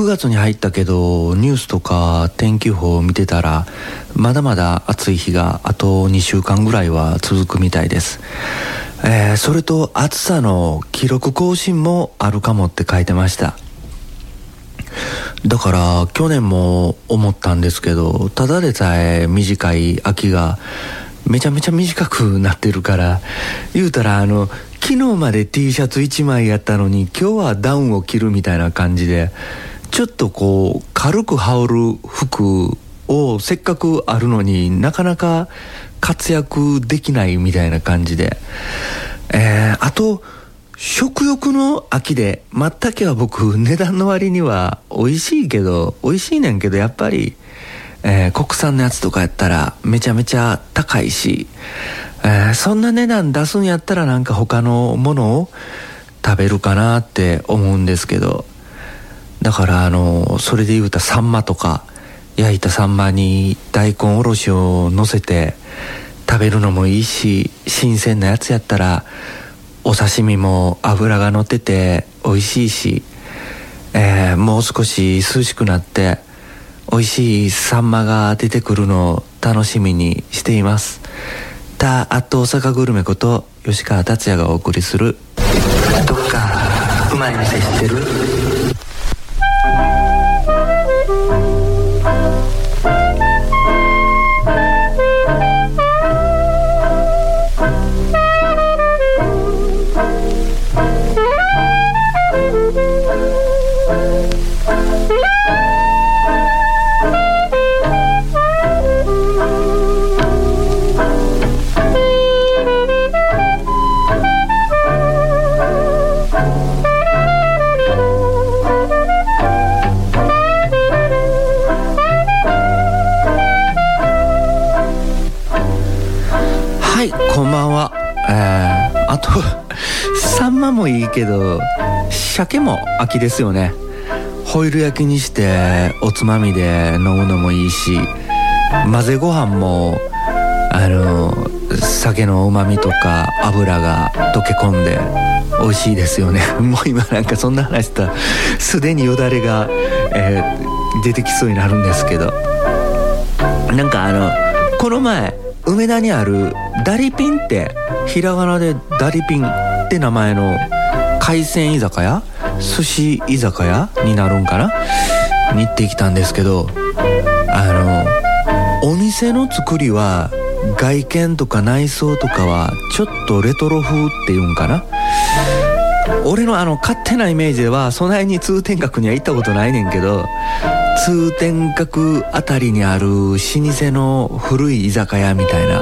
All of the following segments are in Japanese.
9月に入ったけどニュースとか天気予報を見てたらまだまだ暑い日があと2週間ぐらいは続くみたいです、えー、それと暑さの記録更新もあるかもって書いてました。だから去年も思ったんですけどただでさえ短い秋がめちゃめちゃ短くなってるから言うたらあの昨日まで T シャツ1枚やったのに今日はダウンを着るみたいな感じでちょっとこう軽く羽織る服をせっかくあるのになかなか活躍できないみたいな感じで、えー、あと食欲の秋でまったけは僕値段の割には美味しいけど美味しいねんけどやっぱり、えー、国産のやつとかやったらめちゃめちゃ高いし、えー、そんな値段出すんやったらなんか他のものを食べるかなって思うんですけど。だからあのそれで言うたサンマとか焼いたサンマに大根おろしをのせて食べるのもいいし新鮮なやつやったらお刺身も脂がのってて美味しいし、えー、もう少し涼しくなって美味しいサンマが出てくるのを楽しみにしています。たあと大阪グルメこと吉川達也がお送りするどっかうまい店知ってる？けど鮭も秋ですよね。ホイル焼きにしておつまみで飲むのもいいし混ぜご飯もあの酒のうまみとか油が溶け込んで美味しいですよね。もう今なんかそんな話したらすでによだれが、えー、出てきそうになるんですけど。なんかあのこの前梅田にあるダリピンってひらがなでダリピンって名前の海鮮居酒屋？寿司居酒屋？になるんかな？に行ってきたんですけどあのお店の作りは外見とか内装とかはちょっとレトロ風っていうんかな？俺のあの勝手なイメージではそないに通天閣には行ったことないねんけど通天閣あたりにある老舗の古い居酒屋みたいな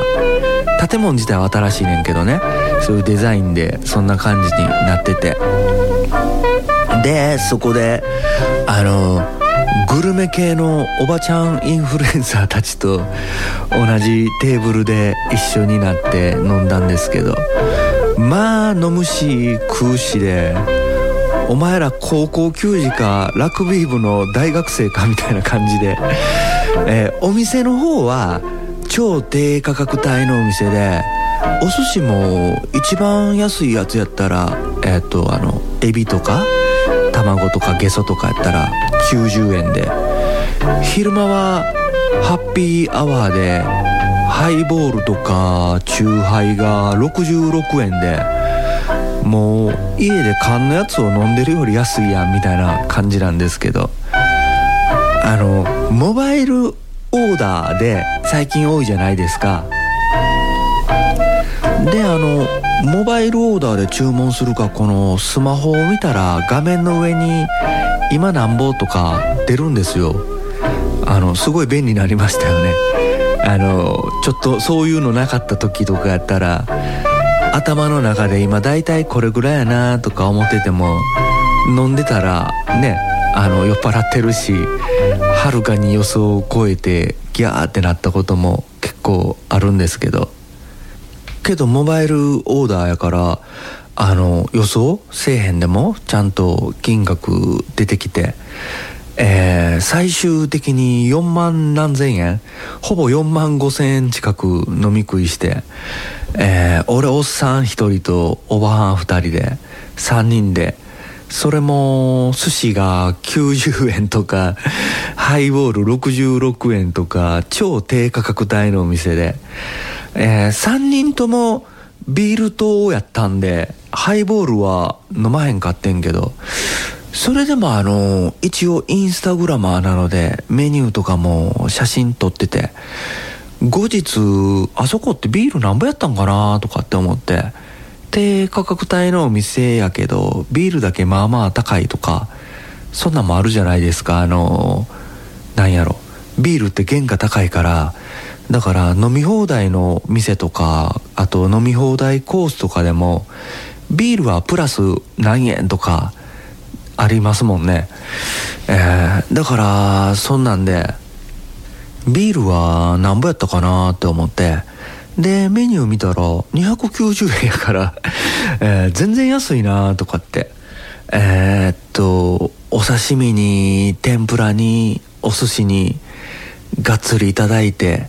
建物自体は新しいねんけどね。そういうデザインでそんな感じになってて。でそこであのグルメ系のおばちゃんインフルエンサーたちと同じテーブルで一緒になって飲んだんですけど。まあ飲むし食うしでお前ら高校球児かラグビー部の大学生かみたいな感じで、えー、お店の方は超低価格帯のお店でお寿司も一番安いやつやったらえっ、とあのエビとか卵とかゲソとかやったら90円で。昼間はハッピーアワーでハイボールとかチューハイが66円で。もう家で缶のやつを飲んでるより安いやんみたいな感じなんですけど。あのモバイルオーダーで最近多いじゃないですか。であのモバイルオーダーで注文するかこのスマホを見たら画面の上に「今なんぼ」とか出るんですよ。あのすごい便利になりましたよね。あのちょっとそういうのなかった時とかやったら頭の中で今大体これぐらいやなとか思ってても飲んでたらねあの酔っ払ってるしはるかに予想を超えてギャーってなったことも結構あるんですけど。けどモバイルオーダーやからあの予想せえへんでもちゃんと金額出てきて、えー、最終的に4万何千円ほぼ4万5千円近く飲み食いして、えー、俺おっさん1人とおばはん2人で3人でそれも寿司が90円とか ハイボール66円とか超低価格帯のお店で、えー、3人ともビール糖やったんでハイボールは飲まへんかってんけど。それでもあの一応インスタグラマーなのでメニューとかも写真撮ってて後日あそこってビールなんぼやったんかなとかって思って。低価格帯のお店やけどビールだけまあまあ高いとかそんなんもあるじゃないですか。あのなんやろ。ビールって原価高いからだから飲み放題の店とかあと飲み放題コースとかでもビールはプラス何円とかありますもんね。えー、だからそんなんでビールは何ぼやったかなって思って。でメニュー見たら290円やから えー、全然安いなとかって。えー、っとお刺身に天ぷらにお寿司にがっつりいただいて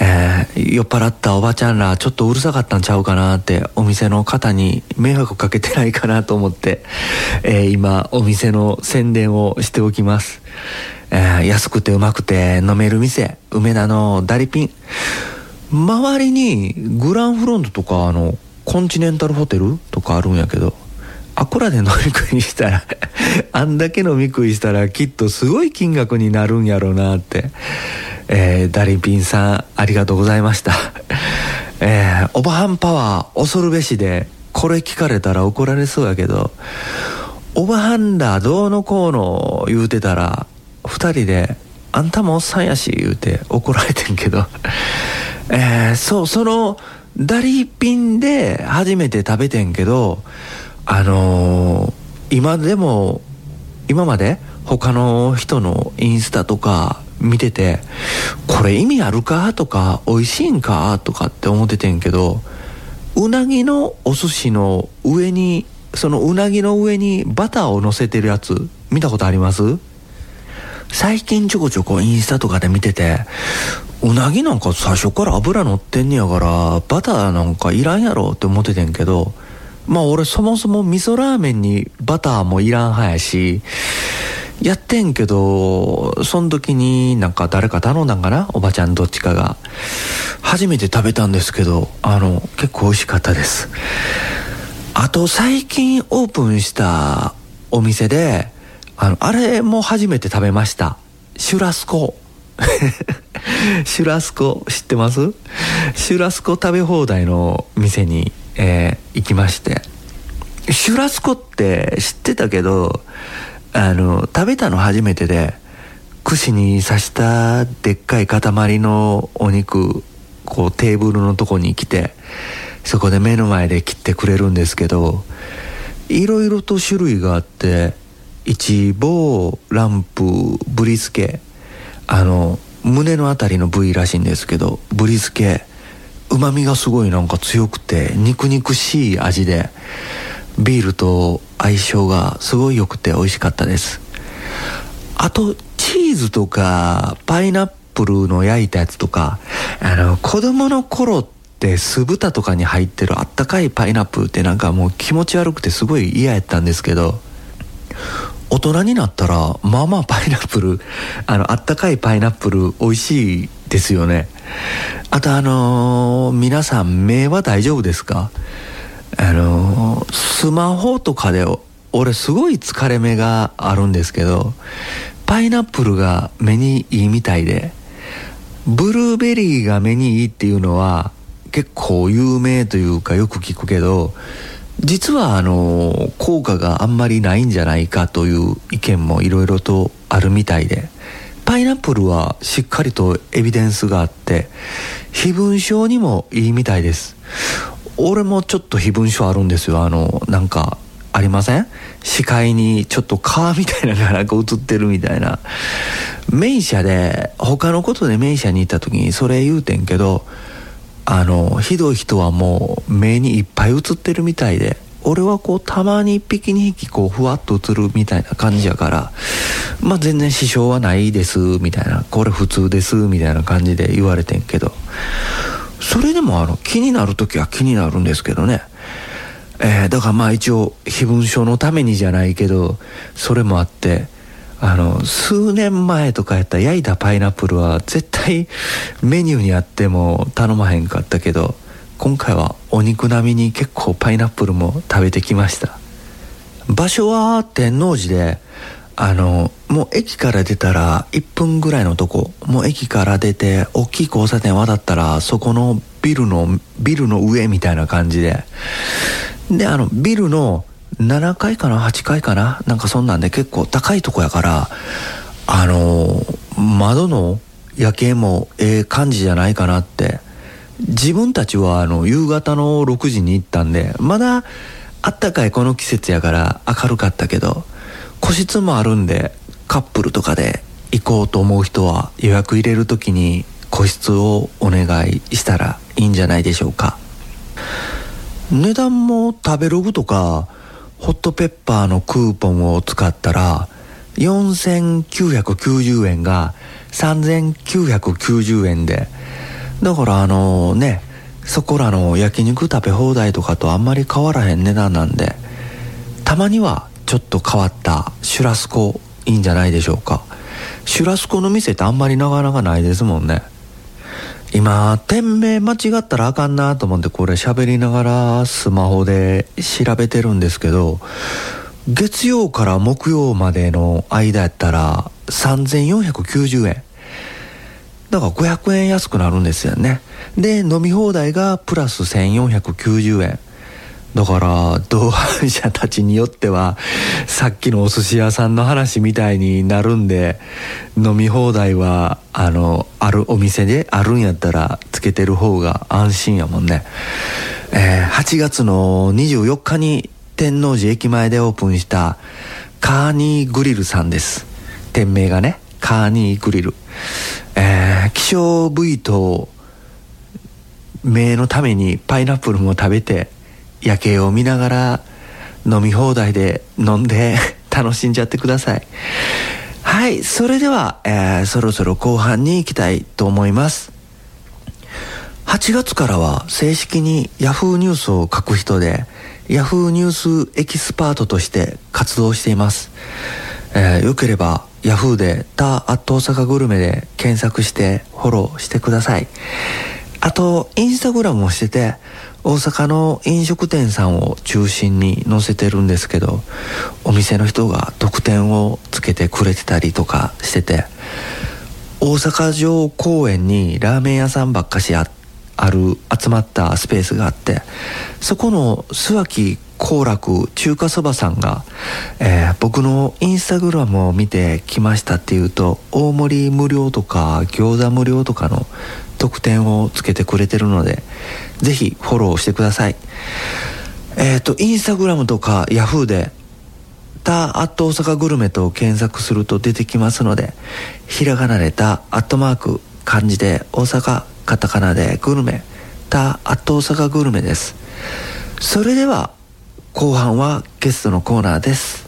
えー、酔っ払ったおばちゃんらちょっとうるさかったんちゃうかなってお店の方に迷惑かけてないかなと思って、えー、今お店の宣伝をしておきます、えー、安くてうまくて飲める店梅田のダリピン。周りにグランフロントとかあのコンチネンタルホテルとかあるんやけどあこらで飲み食いしたら あんだけ飲み食いしたらきっとすごい金額になるんやろうなって、えー、ダリピンさんありがとうございました。えー、おばはんパワー恐るべしでこれ聞かれたら怒られそうやけどおばはんだどうのこうの言うてたら二人で「あんたもおっさんやし」言うて怒られてんけど。えー、そうそのダリピンで初めて食べてんけどあのー、今でも今まで他の人のインスタとか見ててこれ意味あるか？とか美味しいんか？とかって思っててんけどうなぎのお寿司の上にそのうなぎの上にバターを乗せてるやつ見たことあります？最近ちょこちょこインスタとかで見ててうなぎなんか最初から油乗ってんねやからバターなんかいらんやろって思っててんけどまあ俺そもそも味噌ラーメンにバターもいらん派やし、やってんけど、その時になんか誰か頼んだんかな？おばちゃんどっちかが。初めて食べたんですけど、あの、結構美味しかったです。あと最近オープンしたお店で、あの、あれも初めて食べました。シュラスコ。シュラスコ知ってます？シュラスコ食べ放題の店にえー、行きましてシュラスコって知ってたけどあの食べたの初めてで串に刺したでっかい塊のお肉こうテーブルのとこに来てそこで目の前で切ってくれるんですけどいろいろと種類があってイチボランプブリスケあの胸の辺りの部位らしいんですけどブリスケうまみがすごいなんか強くて肉肉しい味でビールと相性がすごい良くて美味しかったです。あとチーズとかパイナップルの焼いたやつとかあの子供の頃って酢豚とかに入ってるあったかいパイナップルってなんかもう気持ち悪くてすごい嫌やったんですけど大人になったらまあまあパイナップルあのあったかいパイナップル美味しいですよね。あとあのー、皆さん目は大丈夫ですか？あのー、スマホとかで俺すごい疲れ目があるんですけどパイナップルが目にいいみたいでブルーベリーが目にいいっていうのは結構有名というかよく聞くけど実はあの効果があんまりないんじゃないかという意見もいろいろとあるみたいでパイナップルはしっかりとエビデンスがあって非分症にもいいみたいです。俺もちょっと非分症あるんですよ。あのなんかありません？視界にちょっと皮みたいなのがなんか映ってるみたいな。名車で他のことで名車に行った時にそれ言うてんけどあのひどい人はもう目にいっぱい映ってるみたいで俺はこうたまに1匹2匹こうふわっと映るみたいな感じやからまあ全然支障はないですみたいなこれ普通ですみたいな感じで言われてんけどそれでもあの気になる時は気になるんですけどね。えー、だからまあ一応非文書のためにじゃないけどそれもあってあの数年前とかやったら焼いたパイナップルは絶対メニューにあっても頼まへんかったけど今回はお肉並みに結構パイナップルも食べてきました。場所は天王寺であのもう駅から出たら1分ぐらいのとこもう駅から出て大きい交差点渡ったらそこのビルのビルの上みたいな感じで。であのビルの7階かな？8階かな？なんかそんなんで結構高いとこやからあの窓の夜景もええ感じじゃないかなって。自分たちはあの夕方の6時に行ったんでまだあったかいこの季節やから明るかったけど個室もあるんでカップルとかで行こうと思う人は予約入れる時に個室をお願いしたらいいんじゃないでしょうか。値段も食べログとかホットペッパーのクーポンを使ったら4990円が3990円で。だからあのねそこらの焼肉食べ放題とかとあんまり変わらへん値段なんでたまにはちょっと変わったシュラスコいいんじゃないでしょうか。シュラスコの店ってあんまりなかなかないですもんね。今店名間違ったらあかんなと思ってこれ喋りながらスマホで調べてるんですけど月曜から木曜までの間やったら3490円。だから500円安くなるんですよね。で飲み放題がプラス1490円。だから同伴者たちによってはさっきのお寿司屋さんの話みたいになるんで飲み放題はあのあるお店であるんやったらつけてる方が安心やもんね、えー、8月の24日に天王寺駅前でオープンしたカーニーグリルさんです。店名がねカーニーグリル、えー、希少部位と名のためにパイナップルも食べて夜景を見ながら飲み放題で飲んで 楽しんじゃってください。はいそれでは、えー、そろそろ後半に行きたいと思います。8月からは正式に Yahoo ニュースを書く人で Yahoo ニュースエキスパートとして活動しています、えー、よければ Yahoo で「タ・アット大阪グルメ」で検索してフォローしてください。あとインスタグラムもしてて大阪の飲食店さんを中心に載せてるんですけどお店の人が特典をつけてくれてたりとかしてて大阪城公園にラーメン屋さんばっかしあある集まったスペースがあってそこの諏訪木幸楽中華そばさんが、えー、僕のインスタグラムを見てきましたっていうと大盛り無料とか餃子無料とかの特典をつけてくれてるのでぜひフォローしてください。えっ、ー、とインスタグラムとかヤフーで「タ・アット大阪グルメ」と検索すると出てきますのでひらがなで「タ・アットマーク」漢字で大阪カタカナでグルメ「タ・アット大阪グルメ」です。それでは後半はゲストのコーナーです。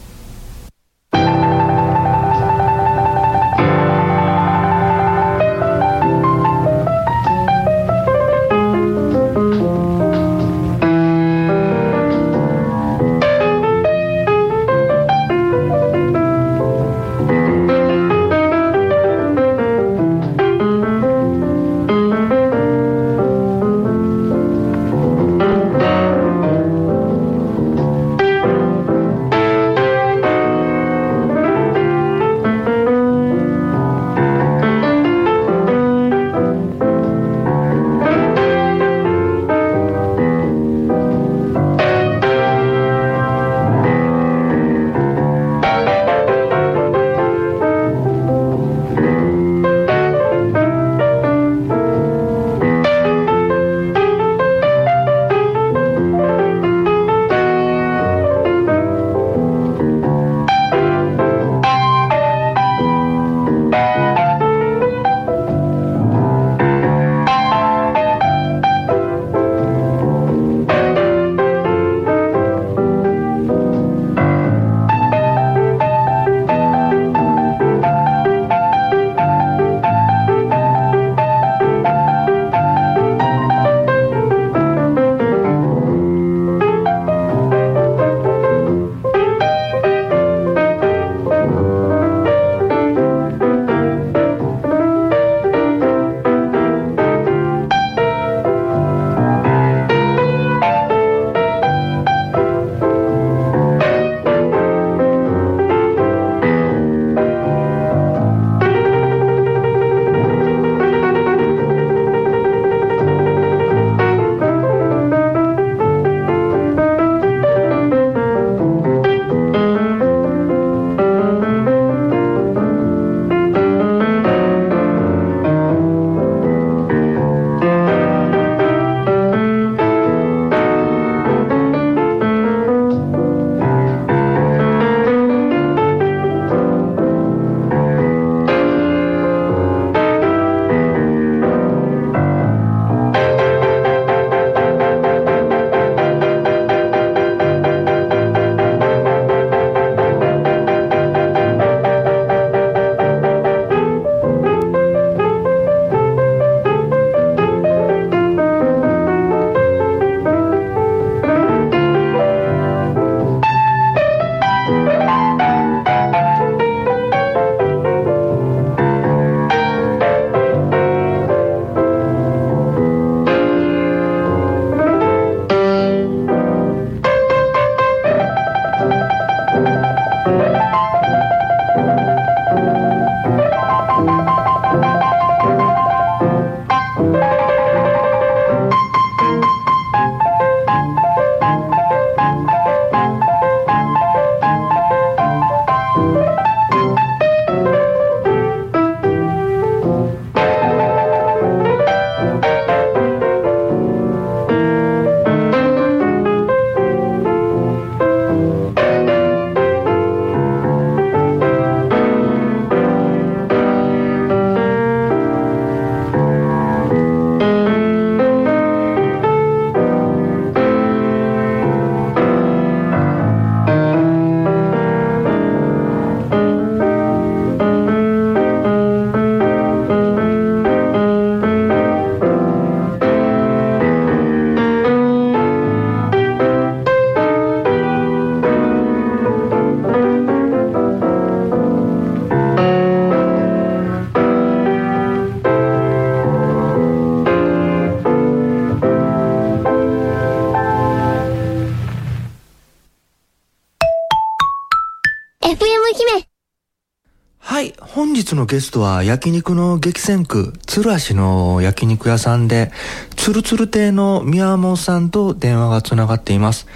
のゲストは焼肉の激戦区、鶴橋の焼肉屋さんで、つるつる亭の宮本さんと電話がつながっています。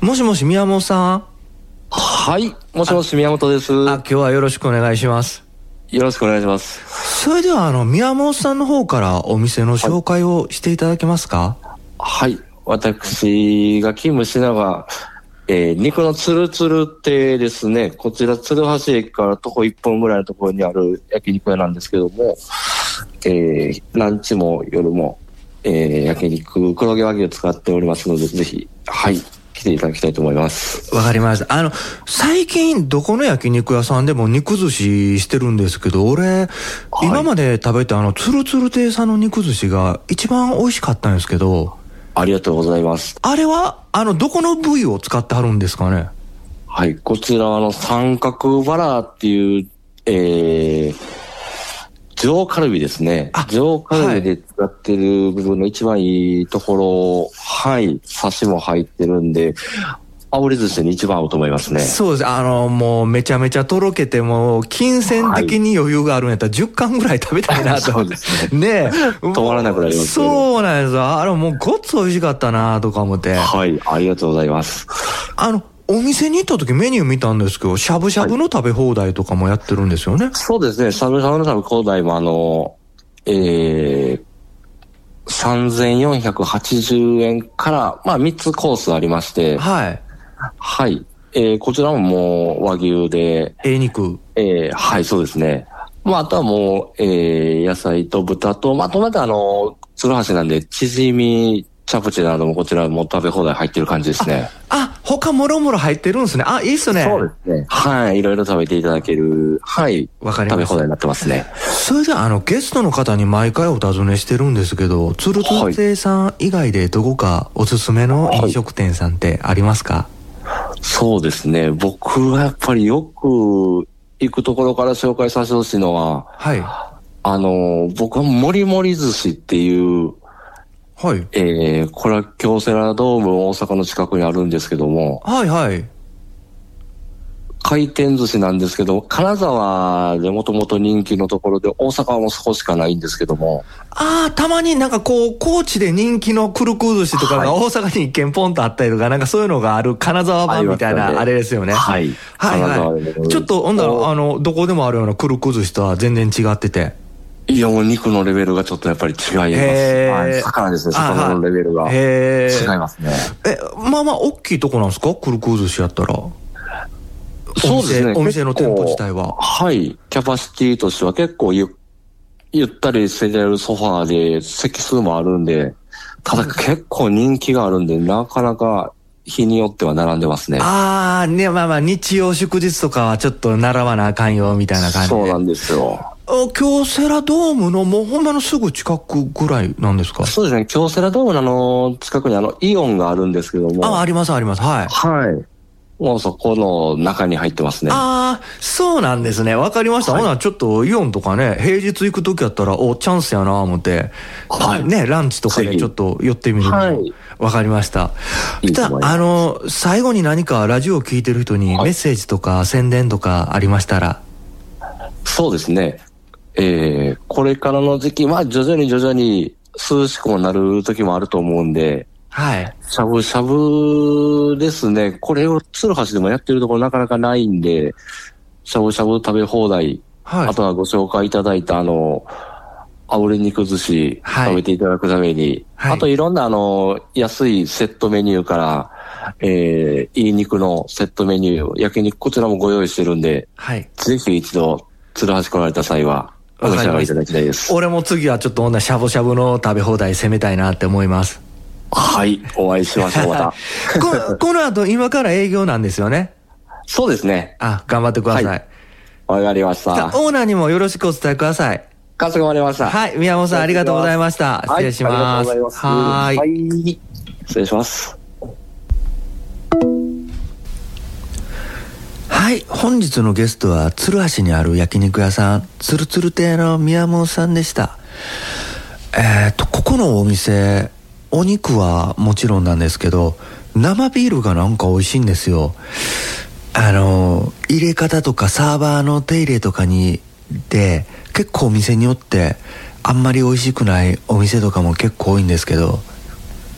もしもし宮本さん？はい、もしもし宮本です。あ、よ今日はよろしくお願いします。ろしくお願いします。それではあの、宮本さんの方からお店の紹介をしていただけますか？はい、私が勤務しながら、えー肉のつるつるってですね、こちら鶴橋駅から徒歩1分ぐらいのところにある焼肉屋なんですけども、えーランチも夜も、えー焼肉、黒毛和牛を使っておりますので、ぜひ、はい、来ていただきたいと思います。わかりました。あの、最近どこの焼肉屋さんでも肉寿司してるんですけど、俺、今まで食べたあの、つるつる亭さんの肉寿司が一番美味しかったんですけど、ありがとうございます。あれは、あの、どこの部位を使ってはるんですかね？はい、こちらあの三角バラっていう、えー、上カルビですねあ。上カルビで使ってる部分の一番いいところ、はい、刺しも入ってるんで、炙り寿司に一番合うと思いますね。そうです。あの、もうめちゃめちゃとろけて、もう、金銭的に余裕があるんやったら10貫ぐらい食べたいなと。そうですねえ。止まらなくなりますねそうなんですよ。あれもうごっつ美味しかったなとか思って。はい、ありがとうございます。あの、お店に行った時メニュー見たんですけど、しゃぶしゃぶの食べ放題とかもやってるんですよね。そうですね、しゃぶしゃぶの多分高台もあの、えー、3480円から、まあ3つコースありまして、はい。はい。えー、こちらももう和牛で、ええ肉。えー、はい、そうですね。まあ、あとはもう、えー、野菜と豚と、まとめてあの、鶴橋なんで、チヂミ、チャプチェなどもこちらも食べ放題入ってる感じですね。あ、他もろもろ入ってるんですね。あ、いいっすね。そうですね。はい、いろいろ食べていただける、はい、わかりました食べ放題になってますね。それであの、ゲストの方に毎回お尋ねしてるんですけど、つるつる亭さん以外でどこかおすすめの飲食店さんってありますか、そうですね。僕はやっぱりよく行くところから紹介させてほしいのは、はい。あの、僕はもりもり寿司っていう、はい。えー、これは京セラドーム大阪の近くにあるんですけども、はいはい。回転寿司なんですけど、金沢でもともと人気のところで、大阪はもうそこしかないんですけども、ああ、たまになんかこう、高知で人気のくるく寿司とかがは大阪に一軒ポンとあったりとか、なんかそういうのがある金沢版みたいな、あれですよね。はい。はい。ちょっと、ほんだおら、あの、どこでもあるようなくるく寿司とは全然違ってて。いや、もう肉のレベルがちょっとやっぱり違います。はい魚ですね、魚のレベルが。違い。ますね。え、まあまあ、大きいとこなんですか？くるく寿司やったら。そうですね。お店の店舗自体ははい。キャパシティとしては結構ゆゆったりせれるソファーで席数もあるんで、ただ結構人気があるんで、なかなか日によっては並んでますね。ああ、ね、まあまあ、日曜祝日とかはちょっと習わなあかんよ、みたいな感じで。そうなんですよ。あ京セラドームのもうほんまのすぐ近くぐらいなんですか？そうですね。京セラドームのあの、近くにあの、イオンがあるんですけども。あ、ありますあります。はい。はい。もうそこの中に入ってますね。ああ、そうなんですね。わかりました。はいほな、ちょっとイオンとかね、平日行くときやったら、お、チャンスやな思って、はいね、ランチとかでちょっと寄ってみるはいわかりました。いいと思いますあの、最後に何かラジオを聞いてる人にはいメッセージとか宣伝とかありましたら、そうですね。えー、これからの時期、まあ徐々に徐々に涼しくもなる時もあると思うんで、はい。しゃぶしゃぶですね。これを鶴橋でもやってるところなかなかないんで、しゃぶしゃぶ食べ放題、はい。あとはご紹介いただいたあの、炙り肉寿司はい食べていただくために、はいあといろんなあの、安いセットメニューから、えー、いい肉のセットメニュー、焼肉こちらもご用意してるんで、はい。ぜひ一度、鶴橋来られた際は、お召し上がりいただきたいです。俺も次はちょっと女しゃぶしゃぶの食べ放題攻めたいなって思います。はい、お会いしましょう、また。ここの後今から営業なんですよね？そうですね。あ、頑張ってください。はいわかりました。オーナーにもよろしくお伝えください。かしこまりました。はい、宮本さんありがとうございました。失礼します。はい、い。はーい。はい。失礼します。はい、本日のゲストは鶴橋にある焼肉屋さん、つるつる亭の宮本さんでした。えっ、と、ここのお店、お肉はもちろんなんですけど、生ビールがなんか美味しいんですよ。あの、入れ方とかサーバーの手入れとかにで結構お店によってあんまり美味しくないお店とかも結構多いんですけど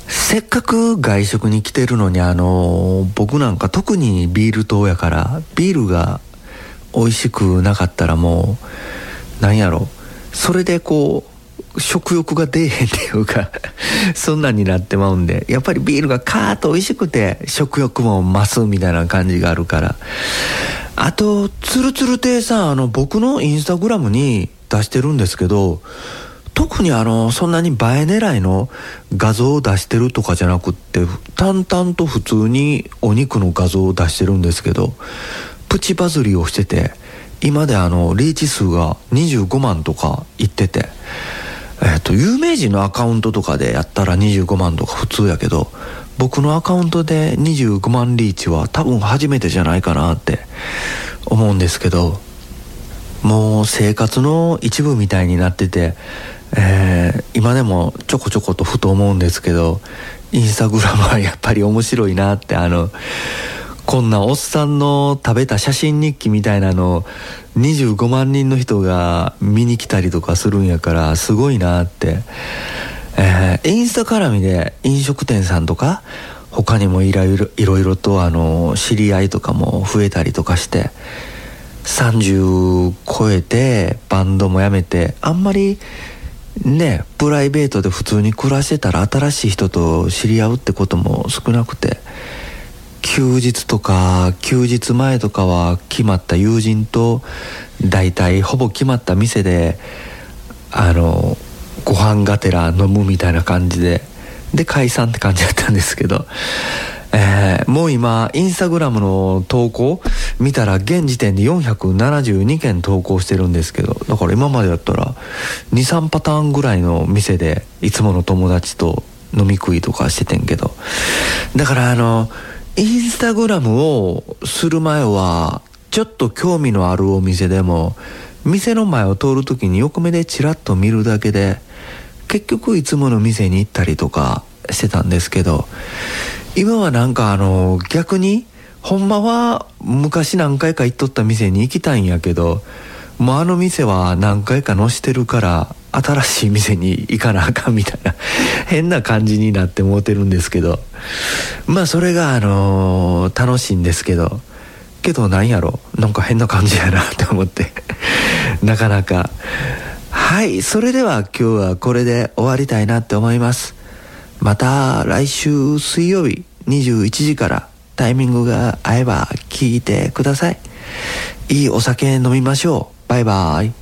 せっかく外食に来てるのにあの僕なんか特にビール党やからビールが美味しくなかったらもうなんやろそれでこう食欲が出えへんっていうか そんなんになってまうんでやっぱりビールがカーッと美味しくて食欲も増すみたいな感じがあるから。あとつるつる亭さんあの僕のインスタグラムに出してるんですけど特にあのそんなに映え狙いの画像を出してるとかじゃなくって淡々と普通にお肉の画像を出してるんですけどプチバズりをしてて今であのリーチ数が25万とかいっててえっ、と有名人のアカウントとかでやったら25万とか普通やけど僕のアカウントで25万リーチは多分初めてじゃないかなって思うんですけどもう生活の一部みたいになってて、えー、今でもちょこちょことふと思うんですけどインスタグラムはやっぱり面白いなってあのこんなおっさんの食べた写真日記みたいなの25万人の人が見に来たりとかするんやからすごいなって、えー、インスタ絡みで飲食店さんとか他にもいろいろとあの知り合いとかも増えたりとかして30超えてバンドもやめてあんまりねプライベートで普通に暮らしてたら新しい人と知り合うってことも少なくて。休日とか休日前とかは決まった友人と大体ほぼ決まった店であのご飯がてら飲むみたいな感じでで解散って感じだったんですけどえー、もう今インスタグラムの投稿見たら現時点で472件投稿してるんですけどだから今までだったら23パターンぐらいの店でいつもの友達と飲み食いとかしててんけどだからあのインスタグラムをする前はちょっと興味のあるお店でも店の前を通る時に横目でチラッと見るだけで結局いつもの店に行ったりとかしてたんですけど今はなんかあの逆にほんまは昔何回か行っとった店に行きたいんやけどもうあの店は何回か載してるから新しい店に行かなあかんみたいな 変な感じになってもうてるんですけど。まあそれがあの、楽しいんですけど。けどなんやろ？なんか変な感じやなって思って。なかなか。はいそれでは今日はこれで終わりたいなって思います。また来週水曜日21時からタイミングが合えば聞いてください。いいお酒飲みましょう。バイバイ。